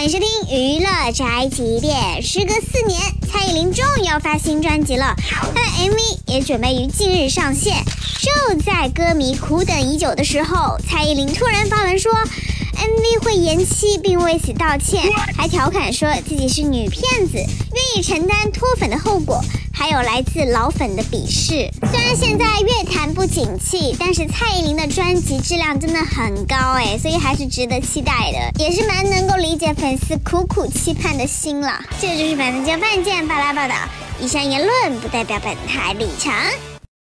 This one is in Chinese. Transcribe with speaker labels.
Speaker 1: 欢迎收听娱乐宅急便。时隔四年，蔡依林终于要发新专辑了，她的 MV 也准备于近日上线。就在歌迷苦等已久的时候，蔡依林突然发文说，MV 会延期，并为此道歉，还调侃说自己是女骗子，愿意承担脱粉的后果。还有来自老粉的鄙视。虽然现在乐坛不景气，但是蔡依林的专辑质量真的很高哎，所以还是值得期待的，也是蛮能够理解粉丝苦苦期盼的心了。这就是本台饭件巴拉报道，以上言论不代表本台立场。